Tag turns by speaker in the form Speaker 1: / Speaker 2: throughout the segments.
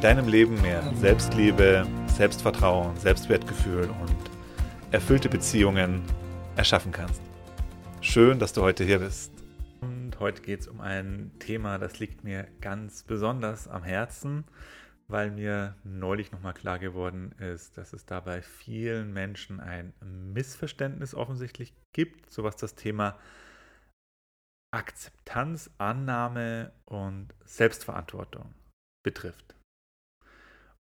Speaker 1: deinem Leben mehr Selbstliebe, Selbstvertrauen, Selbstwertgefühl und erfüllte Beziehungen erschaffen kannst. Schön, dass du heute hier bist. Und heute geht es um ein Thema, das liegt mir ganz besonders am Herzen, weil mir neulich nochmal klar geworden ist, dass es da bei vielen Menschen ein Missverständnis offensichtlich gibt, so was das Thema Akzeptanz, Annahme und Selbstverantwortung betrifft.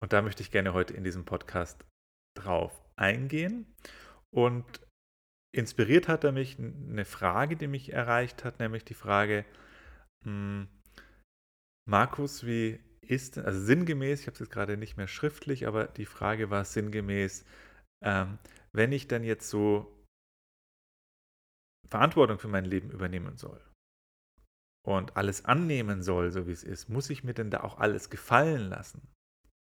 Speaker 1: Und da möchte ich gerne heute in diesem Podcast drauf eingehen. Und inspiriert hat er mich eine Frage, die mich erreicht hat, nämlich die Frage, hm, Markus, wie ist, also sinngemäß, ich habe es jetzt gerade nicht mehr schriftlich, aber die Frage war sinngemäß, ähm, wenn ich dann jetzt so Verantwortung für mein Leben übernehmen soll und alles annehmen soll, so wie es ist, muss ich mir denn da auch alles gefallen lassen?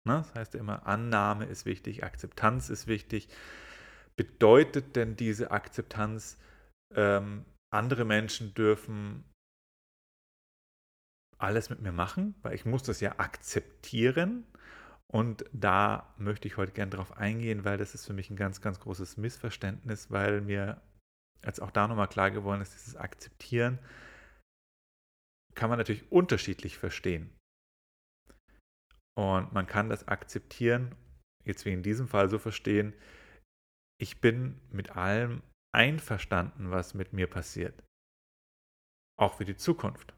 Speaker 1: Ne? Das heißt immer, Annahme ist wichtig, Akzeptanz ist wichtig. Bedeutet denn diese Akzeptanz, ähm, andere Menschen dürfen alles mit mir machen, weil ich muss das ja akzeptieren. Und da möchte ich heute gerne darauf eingehen, weil das ist für mich ein ganz, ganz großes Missverständnis, weil mir als auch da nochmal klar geworden ist, dieses Akzeptieren kann man natürlich unterschiedlich verstehen. Und man kann das akzeptieren, jetzt wie in diesem Fall so verstehen, ich bin mit allem einverstanden, was mit mir passiert. Auch für die Zukunft.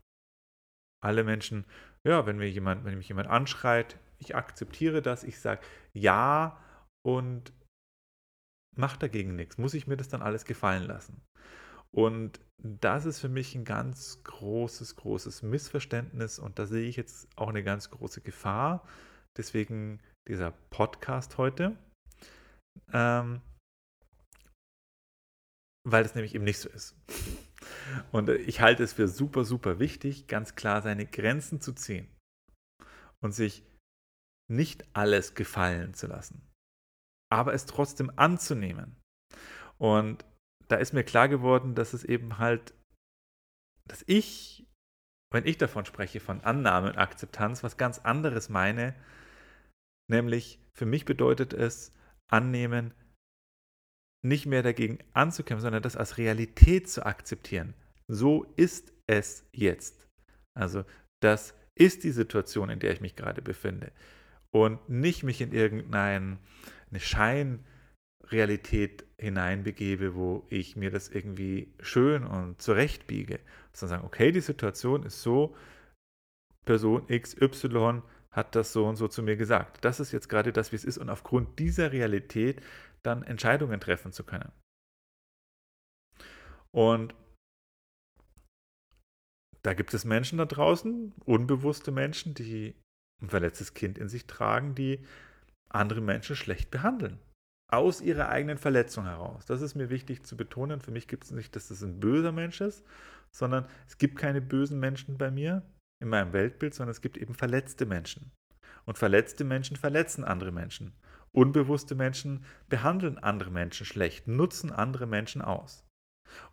Speaker 1: Alle Menschen, ja, wenn mir jemand, wenn mich jemand anschreit, ich akzeptiere das, ich sage ja und mache dagegen nichts. Muss ich mir das dann alles gefallen lassen? Und das ist für mich ein ganz großes, großes Missverständnis und da sehe ich jetzt auch eine ganz große Gefahr. Deswegen dieser Podcast heute. Ähm, weil das nämlich eben nicht so ist. Und ich halte es für super, super wichtig, ganz klar seine Grenzen zu ziehen und sich nicht alles gefallen zu lassen, aber es trotzdem anzunehmen. Und da ist mir klar geworden, dass es eben halt, dass ich, wenn ich davon spreche, von Annahme und Akzeptanz, was ganz anderes meine, nämlich für mich bedeutet es annehmen, nicht mehr dagegen anzukämpfen, sondern das als Realität zu akzeptieren. So ist es jetzt. Also das ist die Situation, in der ich mich gerade befinde. Und nicht mich in irgendeine Scheinrealität hineinbegebe, wo ich mir das irgendwie schön und zurechtbiege, sondern sagen, okay, die Situation ist so, Person XY hat das so und so zu mir gesagt. Das ist jetzt gerade das, wie es ist und aufgrund dieser Realität dann Entscheidungen treffen zu können. Und da gibt es Menschen da draußen, unbewusste Menschen, die ein verletztes Kind in sich tragen, die andere Menschen schlecht behandeln aus ihrer eigenen Verletzung heraus. Das ist mir wichtig zu betonen. Für mich gibt es nicht, dass das ein böser Mensch ist, sondern es gibt keine bösen Menschen bei mir in meinem Weltbild, sondern es gibt eben verletzte Menschen. Und verletzte Menschen verletzen andere Menschen. Unbewusste Menschen behandeln andere Menschen schlecht, nutzen andere Menschen aus.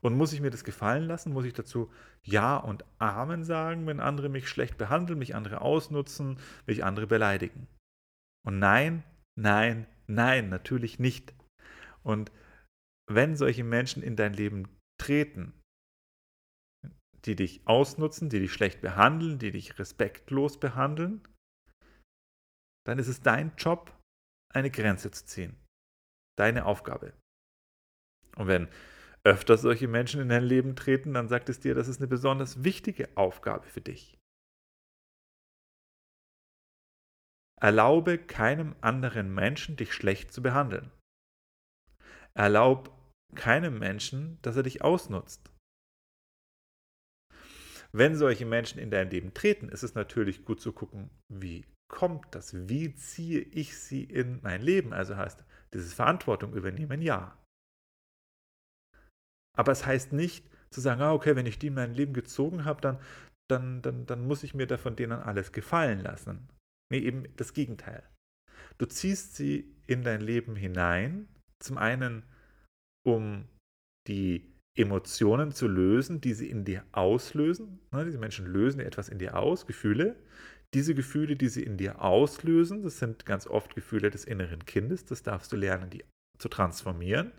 Speaker 1: Und muss ich mir das gefallen lassen? Muss ich dazu Ja und Amen sagen, wenn andere mich schlecht behandeln, mich andere ausnutzen, mich andere beleidigen? Und nein, nein, Nein, natürlich nicht. Und wenn solche Menschen in dein Leben treten, die dich ausnutzen, die dich schlecht behandeln, die dich respektlos behandeln, dann ist es dein Job, eine Grenze zu ziehen. Deine Aufgabe. Und wenn öfter solche Menschen in dein Leben treten, dann sagt es dir, das ist eine besonders wichtige Aufgabe für dich. Erlaube keinem anderen Menschen, dich schlecht zu behandeln. Erlaub keinem Menschen, dass er dich ausnutzt. Wenn solche Menschen in dein Leben treten, ist es natürlich gut zu gucken, wie kommt das? Wie ziehe ich sie in mein Leben? Also heißt dieses Verantwortung übernehmen, ja. Aber es heißt nicht zu sagen, ah, okay, wenn ich die in mein Leben gezogen habe, dann, dann, dann, dann muss ich mir da von denen alles gefallen lassen. Nee, eben das Gegenteil. Du ziehst sie in dein Leben hinein, zum einen, um die Emotionen zu lösen, die sie in dir auslösen. Ne, diese Menschen lösen etwas in dir aus, Gefühle. Diese Gefühle, die sie in dir auslösen, das sind ganz oft Gefühle des inneren Kindes. Das darfst du lernen, die zu transformieren.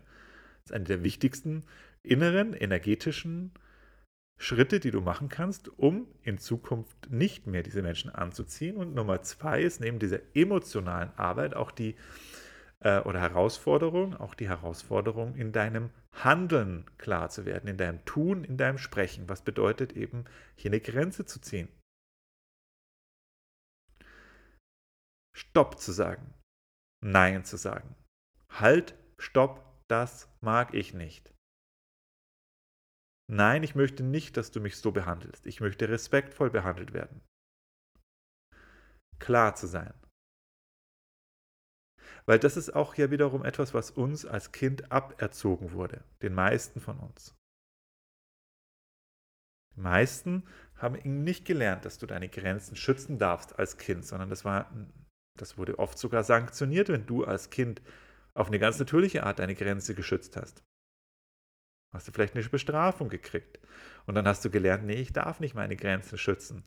Speaker 1: Das ist eine der wichtigsten inneren, energetischen Schritte, die du machen kannst, um in Zukunft nicht mehr diese Menschen anzuziehen. Und Nummer zwei ist neben dieser emotionalen Arbeit auch die äh, oder Herausforderung, auch die Herausforderung in deinem Handeln klar zu werden, in deinem Tun, in deinem Sprechen. Was bedeutet eben, hier eine Grenze zu ziehen? Stopp zu sagen, Nein zu sagen. Halt, stopp, das mag ich nicht. Nein, ich möchte nicht, dass du mich so behandelst. Ich möchte respektvoll behandelt werden. Klar zu sein. Weil das ist auch ja wiederum etwas, was uns als Kind aberzogen wurde, den meisten von uns. Die meisten haben nicht gelernt, dass du deine Grenzen schützen darfst als Kind, sondern das war, das wurde oft sogar sanktioniert, wenn du als Kind auf eine ganz natürliche Art deine Grenze geschützt hast. Hast du vielleicht eine Bestrafung gekriegt. Und dann hast du gelernt, nee, ich darf nicht meine Grenzen schützen.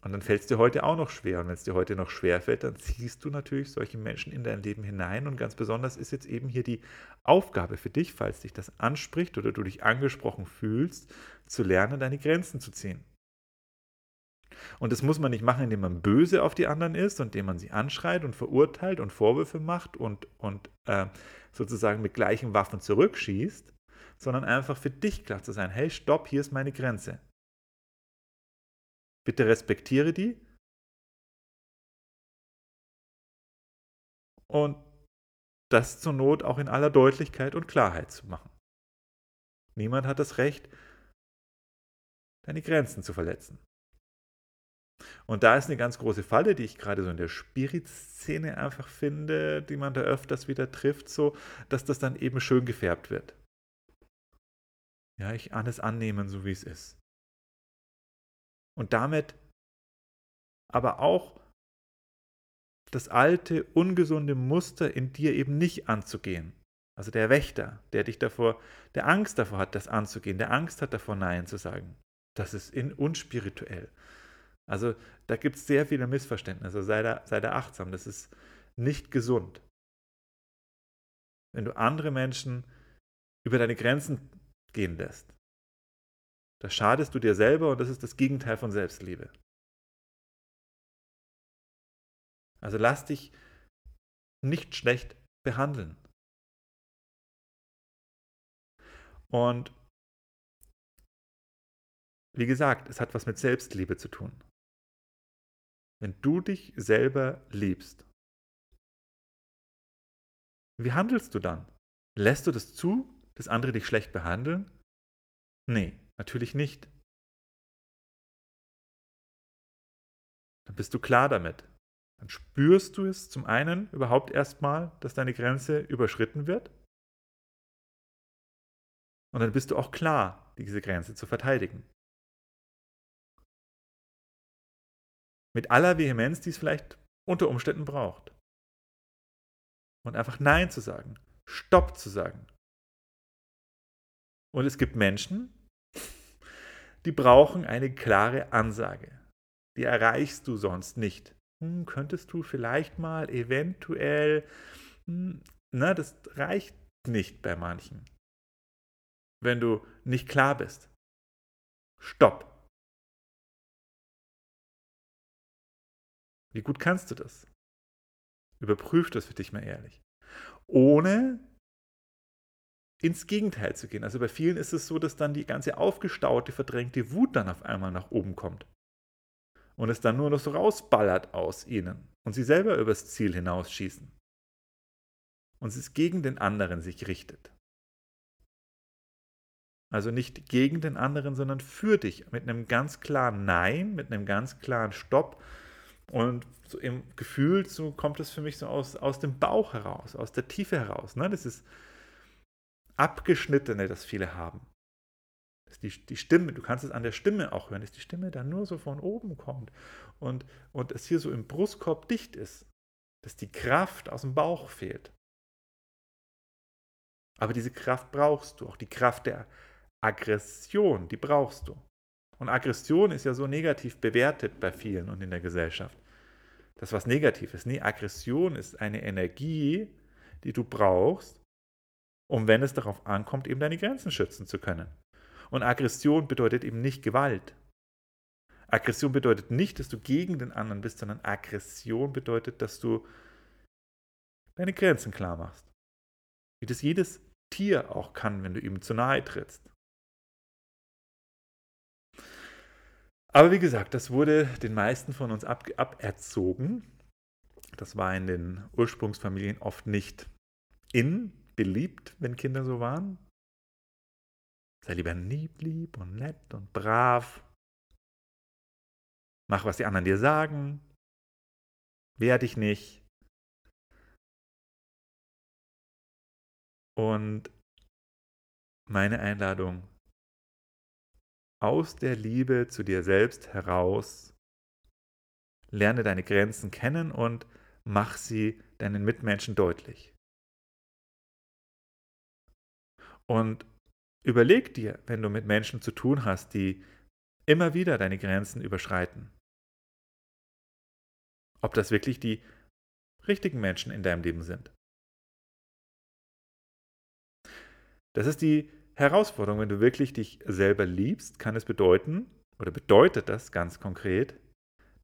Speaker 1: Und dann fällt es dir heute auch noch schwer. Und wenn es dir heute noch schwer fällt, dann ziehst du natürlich solche Menschen in dein Leben hinein. Und ganz besonders ist jetzt eben hier die Aufgabe für dich, falls dich das anspricht oder du dich angesprochen fühlst, zu lernen, deine Grenzen zu ziehen. Und das muss man nicht machen, indem man böse auf die anderen ist und indem man sie anschreit und verurteilt und Vorwürfe macht und, und äh, sozusagen mit gleichen Waffen zurückschießt, sondern einfach für dich klar zu sein, hey, stopp, hier ist meine Grenze. Bitte respektiere die. Und das zur Not auch in aller Deutlichkeit und Klarheit zu machen. Niemand hat das Recht, deine Grenzen zu verletzen. Und da ist eine ganz große Falle, die ich gerade so in der Spirit-Szene einfach finde, die man da öfters wieder trifft, so, dass das dann eben schön gefärbt wird. Ja, ich alles annehmen, so wie es ist und damit aber auch das alte, ungesunde Muster in dir eben nicht anzugehen. Also der Wächter, der dich davor, der Angst davor hat, das anzugehen, der Angst hat davor, Nein zu sagen. Das ist in, unspirituell. Also da gibt es sehr viele Missverständnisse. Sei da, sei da achtsam. Das ist nicht gesund. Wenn du andere Menschen über deine Grenzen gehen lässt. Da schadest du dir selber und das ist das Gegenteil von Selbstliebe. Also lass dich nicht schlecht behandeln. Und wie gesagt, es hat was mit Selbstliebe zu tun. Wenn du dich selber liebst, wie handelst du dann? Lässt du das zu, dass andere dich schlecht behandeln? Nee, Natürlich nicht. Dann bist du klar damit. Dann spürst du es zum einen überhaupt erstmal, dass deine Grenze überschritten wird. Und dann bist du auch klar, diese Grenze zu verteidigen. Mit aller Vehemenz, die es vielleicht unter Umständen braucht. Und einfach Nein zu sagen, Stopp zu sagen. Und es gibt Menschen, die brauchen eine klare Ansage. Die erreichst du sonst nicht. Hm, könntest du vielleicht mal eventuell, hm, na, das reicht nicht bei manchen. Wenn du nicht klar bist. Stopp. Wie gut kannst du das? Überprüf das für dich mal ehrlich. Ohne ins Gegenteil zu gehen. Also bei vielen ist es so, dass dann die ganze aufgestaute, verdrängte Wut dann auf einmal nach oben kommt. Und es dann nur noch so rausballert aus ihnen und sie selber übers Ziel hinausschießen. Und es gegen den anderen sich richtet. Also nicht gegen den anderen, sondern für dich. Mit einem ganz klaren Nein, mit einem ganz klaren Stopp. Und so im Gefühl so kommt es für mich so aus, aus dem Bauch heraus, aus der Tiefe heraus. Ne? Das ist Abgeschnittene, das viele haben. Dass die, die Stimme, du kannst es an der Stimme auch hören, dass die Stimme dann nur so von oben kommt und, und es hier so im Brustkorb dicht ist. Dass die Kraft aus dem Bauch fehlt. Aber diese Kraft brauchst du, auch die Kraft der Aggression, die brauchst du. Und Aggression ist ja so negativ bewertet bei vielen und in der Gesellschaft. Das ist was Negatives. Nee, Aggression ist eine Energie, die du brauchst, um, wenn es darauf ankommt, eben deine Grenzen schützen zu können. Und Aggression bedeutet eben nicht Gewalt. Aggression bedeutet nicht, dass du gegen den anderen bist, sondern Aggression bedeutet, dass du deine Grenzen klar machst. Wie das jedes Tier auch kann, wenn du ihm zu nahe trittst. Aber wie gesagt, das wurde den meisten von uns ab, aberzogen. Das war in den Ursprungsfamilien oft nicht in, beliebt, wenn Kinder so waren. Sei lieber lieb, lieb und nett und brav. Mach, was die anderen dir sagen. Wehr dich nicht. Und meine Einladung, aus der Liebe zu dir selbst heraus, lerne deine Grenzen kennen und mach sie deinen Mitmenschen deutlich. Und überleg dir, wenn du mit Menschen zu tun hast, die immer wieder deine Grenzen überschreiten, ob das wirklich die richtigen Menschen in deinem Leben sind. Das ist die Herausforderung, wenn du wirklich dich selber liebst, kann es bedeuten, oder bedeutet das ganz konkret,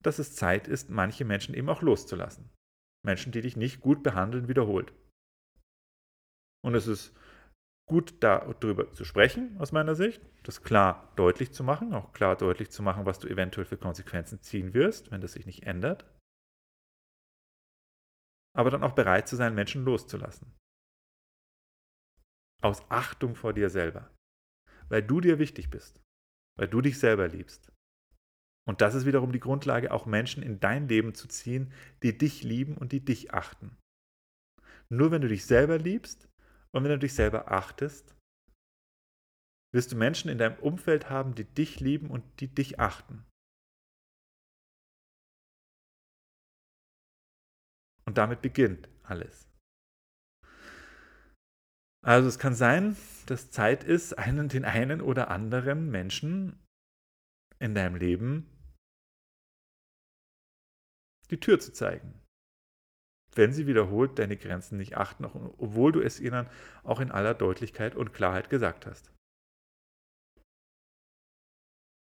Speaker 1: dass es Zeit ist, manche Menschen eben auch loszulassen. Menschen, die dich nicht gut behandeln, wiederholt. Und es ist gut darüber zu sprechen, aus meiner Sicht, das klar deutlich zu machen, auch klar deutlich zu machen, was du eventuell für Konsequenzen ziehen wirst, wenn das sich nicht ändert. Aber dann auch bereit zu sein, Menschen loszulassen. Aus Achtung vor dir selber. Weil du dir wichtig bist. Weil du dich selber liebst. Und das ist wiederum die Grundlage, auch Menschen in dein Leben zu ziehen, die dich lieben und die dich achten. Nur wenn du dich selber liebst und wenn du dich selber achtest, wirst du Menschen in deinem Umfeld haben, die dich lieben und die dich achten. Und damit beginnt alles. Also es kann sein, dass Zeit ist, einen, den einen oder anderen Menschen in deinem Leben die Tür zu zeigen. Wenn sie wiederholt deine Grenzen nicht achten, obwohl du es ihnen auch in aller Deutlichkeit und Klarheit gesagt hast.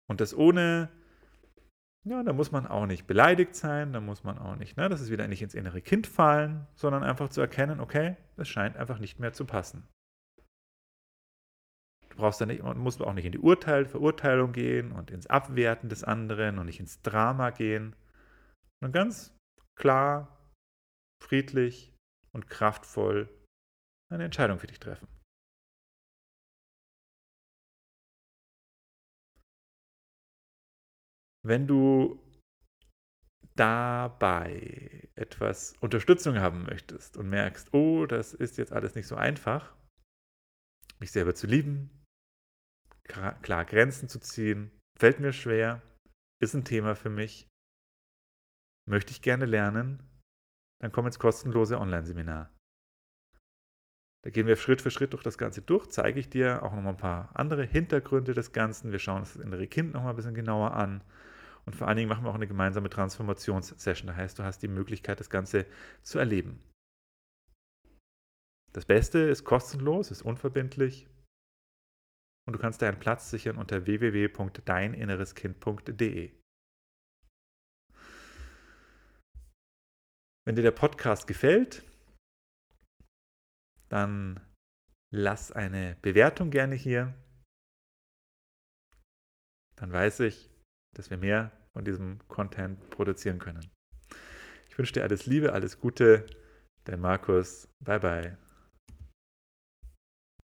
Speaker 1: Und das ohne, ja, da muss man auch nicht beleidigt sein, da muss man auch nicht, ne, das ist wieder nicht ins innere Kind fallen, sondern einfach zu erkennen, okay, es scheint einfach nicht mehr zu passen. Du brauchst da nicht, muss auch nicht in die Urteil, Verurteilung gehen und ins Abwerten des anderen und nicht ins Drama gehen. Und ganz klar, friedlich und kraftvoll eine Entscheidung für dich treffen. Wenn du dabei etwas Unterstützung haben möchtest und merkst, oh, das ist jetzt alles nicht so einfach, mich selber zu lieben, klar Grenzen zu ziehen, fällt mir schwer, ist ein Thema für mich, möchte ich gerne lernen, dann komm ins kostenlose Online-Seminar. Da gehen wir Schritt für Schritt durch das Ganze durch, zeige ich dir auch nochmal ein paar andere Hintergründe des Ganzen. Wir schauen uns das innere Kind nochmal ein bisschen genauer an. Und vor allen Dingen machen wir auch eine gemeinsame Transformationssession. Das heißt, du hast die Möglichkeit, das Ganze zu erleben. Das Beste ist kostenlos, ist unverbindlich. Und du kannst dir einen Platz sichern unter www.deininnereskind.de. Wenn dir der Podcast gefällt, dann lass eine Bewertung gerne hier. Dann weiß ich, dass wir mehr von diesem Content produzieren können. Ich wünsche dir alles Liebe, alles Gute. Dein Markus. Bye bye.